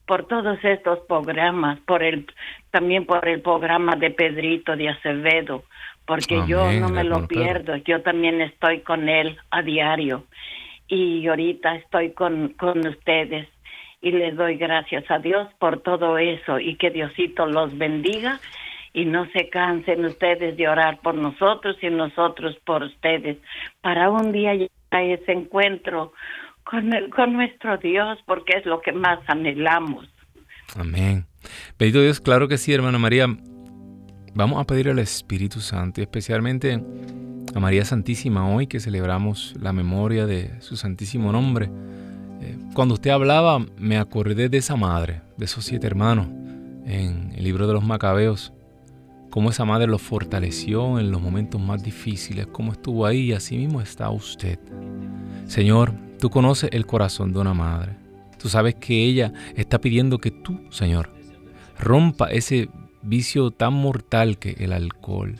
por todos estos programas, por el también por el programa de Pedrito de Acevedo, porque yo no me lo pierdo, yo también estoy con él a diario. Y ahorita estoy con, con ustedes y les doy gracias a Dios por todo eso y que Diosito los bendiga y no se cansen ustedes de orar por nosotros y nosotros por ustedes para un día llegar a ese encuentro con, con nuestro Dios porque es lo que más anhelamos. Amén. Bendito Dios, claro que sí, hermana María. Vamos a pedir al Espíritu Santo y especialmente a María Santísima hoy que celebramos la memoria de su santísimo nombre cuando usted hablaba, me acordé de esa madre, de esos siete hermanos, en el libro de los Macabeos, cómo esa madre los fortaleció en los momentos más difíciles, cómo estuvo ahí y así mismo está usted. Señor, tú conoces el corazón de una madre. Tú sabes que ella está pidiendo que tú, Señor, rompa ese vicio tan mortal que el alcohol.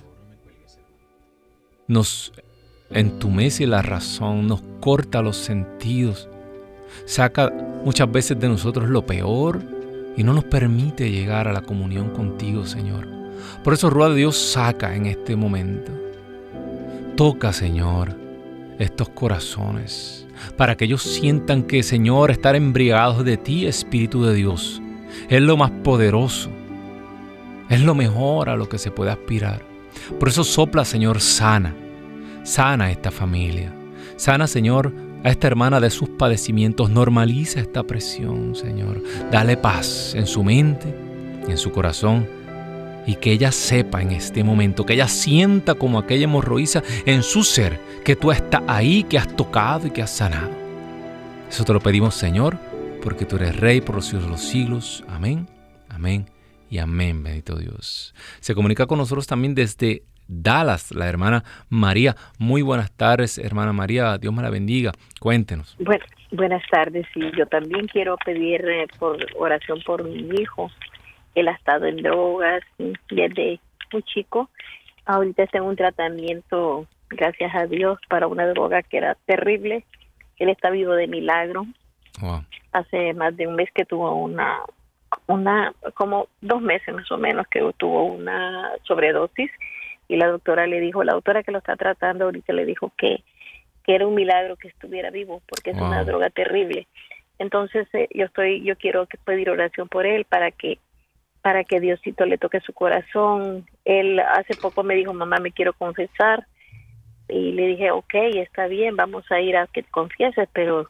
Nos entumece la razón, nos corta los sentidos saca muchas veces de nosotros lo peor y no nos permite llegar a la comunión contigo, Señor. Por eso, rueda de Dios, saca en este momento. Toca, Señor, estos corazones, para que ellos sientan que, Señor, estar embriagados de ti, Espíritu de Dios, es lo más poderoso, es lo mejor a lo que se puede aspirar. Por eso sopla, Señor, sana, sana esta familia. Sana, Señor, a esta hermana de sus padecimientos. Normaliza esta presión, Señor. Dale paz en su mente y en su corazón. Y que ella sepa en este momento, que ella sienta como aquella hemorroísa en su ser, que tú estás ahí, que has tocado y que has sanado. Eso te lo pedimos, Señor, porque tú eres Rey por los siglos de los siglos. Amén, amén y amén, bendito Dios. Se comunica con nosotros también desde Dallas, la hermana María. Muy buenas tardes, hermana María. Dios me la bendiga. Cuéntenos. Bueno, buenas tardes. Y yo también quiero pedir eh, por oración por mi hijo. Él ha estado en drogas desde muy chico. Ahorita está en un tratamiento, gracias a Dios, para una droga que era terrible. Él está vivo de milagro. Hace más de un mes que tuvo una, una, como dos meses más o menos que tuvo una sobredosis y la doctora le dijo, la doctora que lo está tratando ahorita le dijo que, que era un milagro que estuviera vivo porque es una droga terrible. Entonces eh, yo estoy, yo quiero pedir oración por él para que para que Diosito le toque su corazón. Él hace poco me dijo, mamá, me quiero confesar. Y le dije, ok, está bien, vamos a ir a que confieses, pero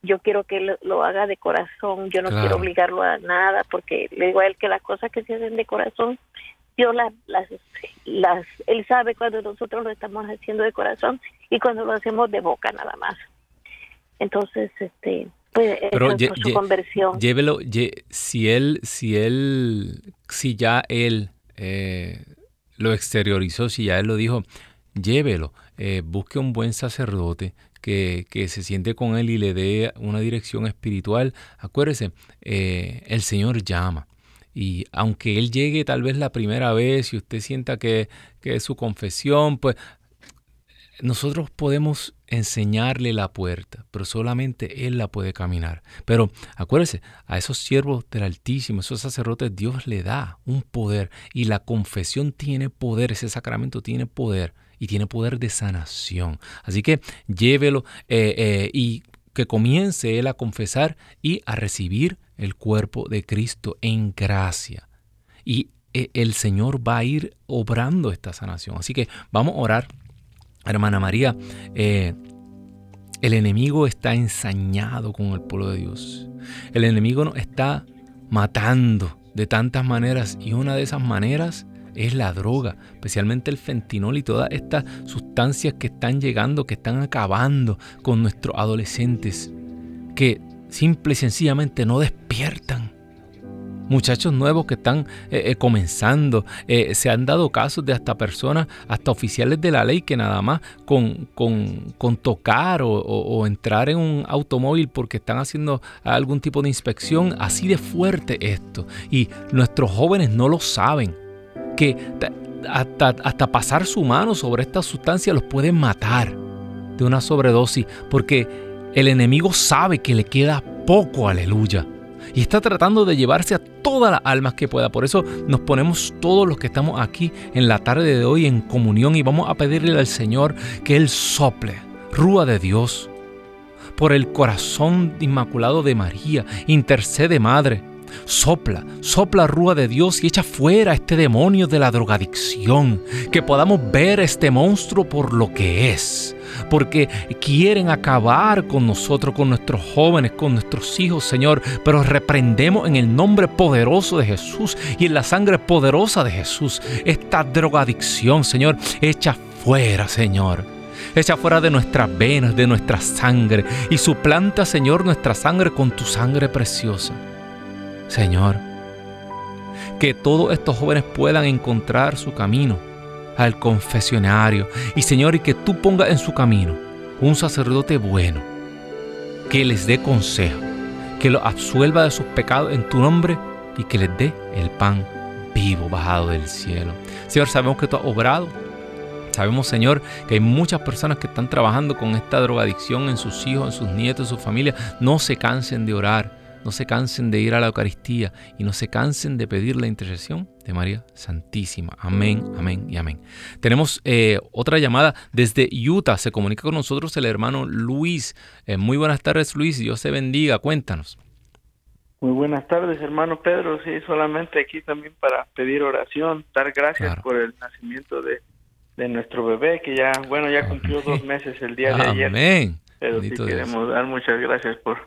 yo quiero que lo, lo haga de corazón. Yo no quiero obligarlo a nada, porque le digo a él que las cosas que se hacen de corazón Dios las, las, Él sabe cuando nosotros lo estamos haciendo de corazón y cuando lo hacemos de boca nada más. Entonces, este, Pues Pero su conversión. Llévelo, si él, si él, si ya él eh, lo exteriorizó, si ya él lo dijo, llévelo, eh, busque un buen sacerdote que, se siente con él y le dé una dirección espiritual. Acuérdese, eh, el Señor llama. Y aunque Él llegue tal vez la primera vez y usted sienta que, que es su confesión, pues nosotros podemos enseñarle la puerta, pero solamente Él la puede caminar. Pero acuérdese, a esos siervos del Altísimo, esos sacerdotes, Dios le da un poder y la confesión tiene poder, ese sacramento tiene poder y tiene poder de sanación. Así que llévelo eh, eh, y que comience Él a confesar y a recibir el cuerpo de Cristo en gracia. Y eh, el Señor va a ir obrando esta sanación. Así que vamos a orar Hermana María, eh, el enemigo está ensañado con el pueblo de Dios. El enemigo nos está matando de tantas maneras y una de esas maneras es la droga, especialmente el fentinol y todas estas sustancias que están llegando, que están acabando con nuestros adolescentes, que simple y sencillamente no despiertan muchachos nuevos que están eh, eh, comenzando. Eh, se han dado casos de hasta personas, hasta oficiales de la ley que nada más con, con, tocar o, entrar en un automóvil porque están haciendo algún tipo de inspección, así de fuerte esto. Y nuestros jóvenes no lo saben. Que hasta, pasar su mano sobre esta sustancia los puede matar de una sobredosis porque el enemigo sabe que le queda poco, aleluya y está tratando de llevarse a todas las almas que pueda. Por eso nos ponemos todos los que estamos aquí en la tarde de hoy en comunión y vamos a pedirle al Señor que Él sople, rúa de Dios, por el corazón inmaculado de María, intercede Madre. Sopla, sopla rúa de Dios y echa fuera este demonio de la drogadicción, que podamos ver este monstruo por lo que es, porque quieren acabar con nosotros, con nuestros jóvenes, con nuestros hijos, Señor. Pero reprendemos en el nombre poderoso de Jesús y en la sangre poderosa de Jesús esta drogadicción, Señor. Echa fuera, Señor. Echa fuera de nuestras venas, de nuestra sangre y suplanta, Señor, nuestra sangre con tu sangre preciosa. Señor, que todos estos jóvenes puedan encontrar su camino al confesionario. Y Señor, y que tú pongas en su camino un sacerdote bueno, que les dé consejo, que los absuelva de sus pecados en tu nombre y que les dé el pan vivo bajado del cielo. Señor, sabemos que tú has obrado. Sabemos, Señor, que hay muchas personas que están trabajando con esta drogadicción en sus hijos, en sus nietos, en sus familias. No se cansen de orar no se cansen de ir a la Eucaristía y no se cansen de pedir la intercesión de María Santísima. Amén, amén y amén. Tenemos eh, otra llamada desde Utah. Se comunica con nosotros el hermano Luis. Eh, muy buenas tardes, Luis. Dios te bendiga. Cuéntanos. Muy buenas tardes, hermano Pedro. Sí, solamente aquí también para pedir oración, dar gracias por el nacimiento de, nuestro bebé, que ya, bueno, ya cumplió dos meses el día de ayer. Amén. Pero sí queremos dar muchas gracias por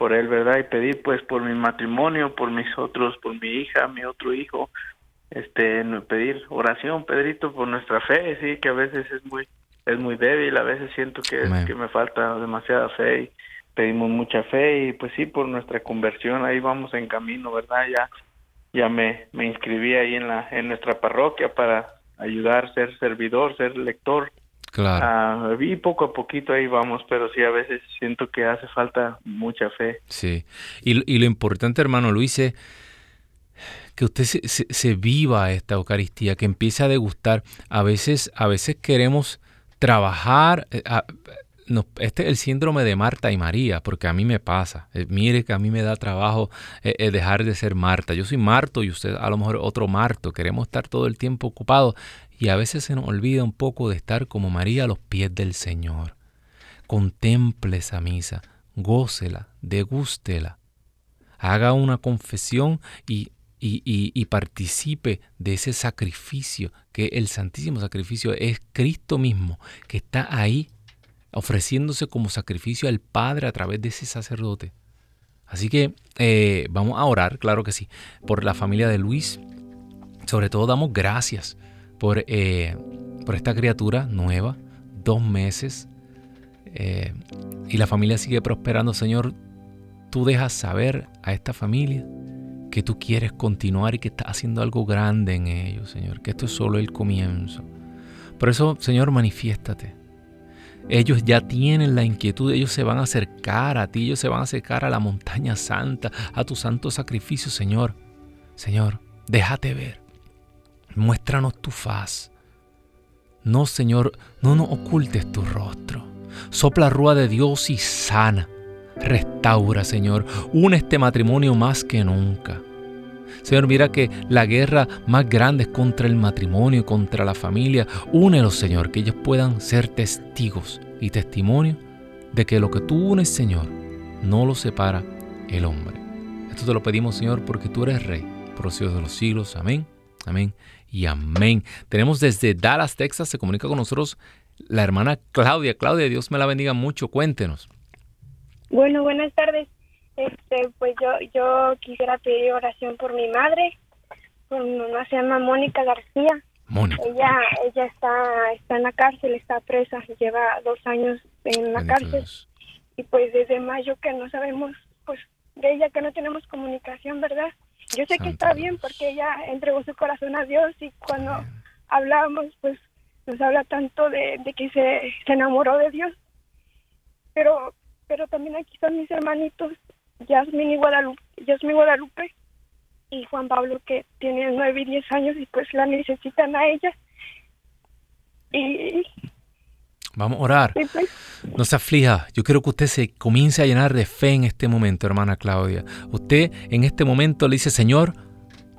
por él, ¿verdad? Y pedir pues por mi matrimonio, por mis otros, por mi hija, mi otro hijo, este, pedir oración, Pedrito, por nuestra fe, sí, que a veces es muy, es muy débil, a veces siento que, que me falta demasiada fe y pedimos mucha fe y pues sí, por nuestra conversión ahí vamos en camino, ¿verdad? Ya, ya me, me inscribí ahí en la, en nuestra parroquia para ayudar, ser servidor, ser lector Claro. Ah, y poco a poquito ahí vamos, pero sí a veces siento que hace falta mucha fe. Sí. Y, lo importante, hermano Luis, es que usted se, viva esta Eucaristía, que empiece a degustar. A veces, a veces queremos trabajar. Eh, este es el síndrome de Marta y María, porque a mí me pasa. Eh, mire que a mí me da trabajo eh, dejar de ser Marta. Yo soy Marto y usted a lo mejor otro Marto. Queremos estar todo el tiempo ocupados y a veces se nos olvida un poco de estar como María a los pies del Señor. Contemple esa misa, gócela, degústela. Haga una confesión y, y, y, participe de ese sacrificio, que el santísimo sacrificio es Cristo mismo, que está ahí ofreciéndose como sacrificio al Padre a través de ese sacerdote. Así que eh, vamos a orar, claro que sí, por la familia de Luis. Sobre todo damos gracias por, eh, por esta criatura nueva, dos meses, eh, y la familia sigue prosperando. Señor, tú dejas saber a esta familia que tú quieres continuar y que estás haciendo algo grande en ellos, Señor, que esto es solo el comienzo. Por eso, Señor, manifiéstate. Ellos ya tienen la inquietud, ellos se van a acercar a ti, ellos se van a acercar a la montaña santa, a tu santo sacrificio, Señor. Señor, déjate ver. Muéstranos tu faz. No, Señor, no nos ocultes tu rostro. Sopla rúa de Dios y sana. Restaura, Señor. Une este matrimonio más que nunca. Señor, mira que la guerra más grande es contra el matrimonio, contra la familia. Únelos, Señor, que ellos puedan ser testigos y testimonio de que lo que tú unes, Señor, no lo separa el hombre. Esto te lo pedimos, Señor, porque tú eres Rey, por los de los siglos. Amén, amén y amén. Tenemos desde Dallas, Texas, se comunica con nosotros la hermana Claudia. Claudia, Dios me la bendiga mucho. Cuéntenos. Bueno, buenas tardes. Este, pues yo, yo quisiera pedir oración por mi madre. Mi mamá se llama Mónica García. Mónica. Ella, ella está, está en la cárcel, está presa, lleva dos años en la cárcel. Y pues desde mayo que no sabemos, pues de ella que no tenemos comunicación, ¿verdad? Yo sé que está bien porque ella entregó su corazón a Dios y cuando hablamos, pues nos habla tanto de, de que se, se enamoró de Dios. Pero, pero también aquí están mis hermanitos Yasmin y Guadalupe, Yasmin Guadalupe y Juan Pablo que tienen nueve y diez años y pues la necesitan a ella. Y Vamos a orar. Pues. No se aflija. Yo quiero que usted se comience a llenar de fe en este momento, hermana Claudia. Usted en este momento le dice, Señor,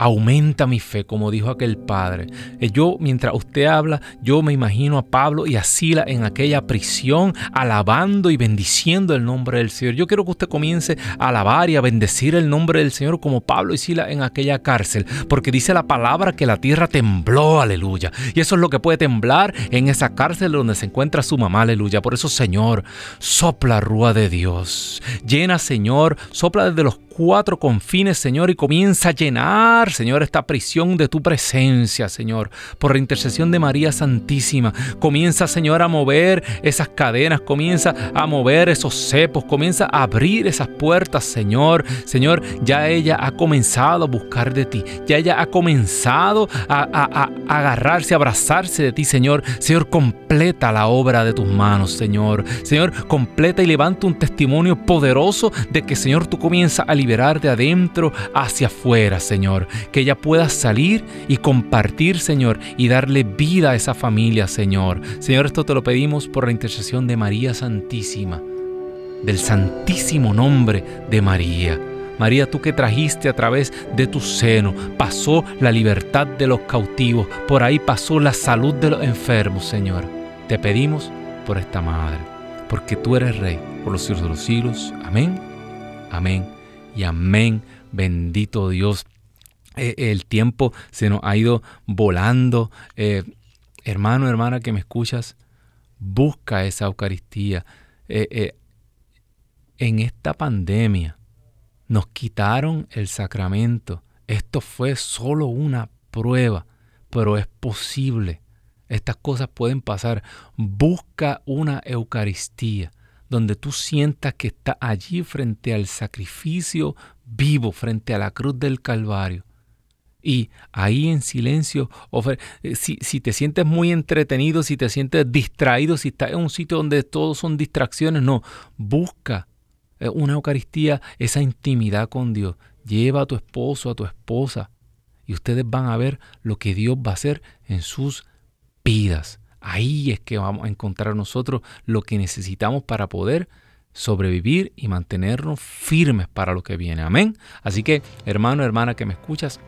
aumenta mi fe, como dijo aquel padre. Eh, yo, mientras usted habla, yo me imagino a Pablo y a Sila en aquella prisión, alabando y bendiciendo el nombre del Señor. Yo quiero que usted comience a alabar y a bendecir el nombre del Señor como Pablo y Sila en aquella cárcel, porque dice la palabra que la tierra tembló, aleluya. Y eso es lo que puede temblar en esa cárcel donde se encuentra su mamá, aleluya. Por eso, Señor, sopla rúa de Dios. Llena, Señor, sopla desde los cuatro confines, Señor, y comienza a llenar, Señor, esta prisión de tu presencia, Señor, por la intercesión de María Santísima. Comienza, Señor, a mover esas cadenas, comienza a mover esos cepos, comienza a abrir esas puertas, Señor. Señor, ya ella ha comenzado a buscar de ti, ya ella ha comenzado a, a agarrarse, a abrazarse de ti, Señor. Señor, completa la obra de tus manos, Señor. Señor, completa y levanta un testimonio poderoso de que, Señor, tú comienzas a liberar de adentro hacia afuera, Señor. Que ella pueda salir y compartir, Señor, y darle vida a esa familia, Señor. Señor, esto te lo pedimos por la intercesión de María Santísima, del santísimo nombre de María. María, tú que trajiste a través de tu seno, pasó la libertad de los cautivos, por ahí pasó la salud de los enfermos, Señor. Te pedimos por esta madre, porque tú eres Rey por los siglos de los siglos. Amén. Amén amén. Bendito Dios. Eh, el tiempo se nos ha ido volando. Eh, hermano, hermana que me escuchas, busca esa Eucaristía. Eh, en esta pandemia nos quitaron el sacramento. Esto fue solo una prueba, pero es posible. Estas cosas pueden pasar. Busca una Eucaristía donde tú sientas que está allí frente al sacrificio vivo, frente a la cruz del Calvario. Y ahí en silencio, eh, si, si, te sientes muy entretenido, si te sientes distraído, si estás en un sitio donde todos son distracciones, no, busca eh, una Eucaristía, esa intimidad con Dios. Lleva a tu esposo, a tu esposa, y ustedes van a ver lo que Dios va a hacer en sus vidas. Ahí es que vamos a encontrar nosotros lo que necesitamos para poder sobrevivir y mantenernos firmes para lo que viene. Amén. Así que, hermano, hermana que me escuchas,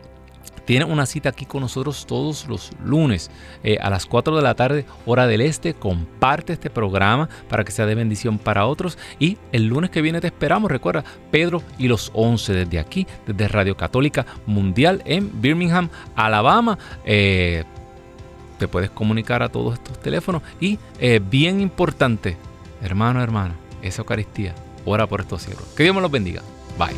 tienes una cita aquí con nosotros todos los lunes eh, a las 4 de la tarde, hora del este. Comparte este programa para que sea de bendición para otros. Y el lunes que viene te esperamos. Recuerda, Pedro y los 11 desde aquí, desde Radio Católica Mundial en Birmingham, Alabama. Eh, te puedes comunicar a todos estos teléfonos. Y eh, bien importante, hermano, hermana, esa Eucaristía, ora por estos cielos. Que Dios me los bendiga. Bye.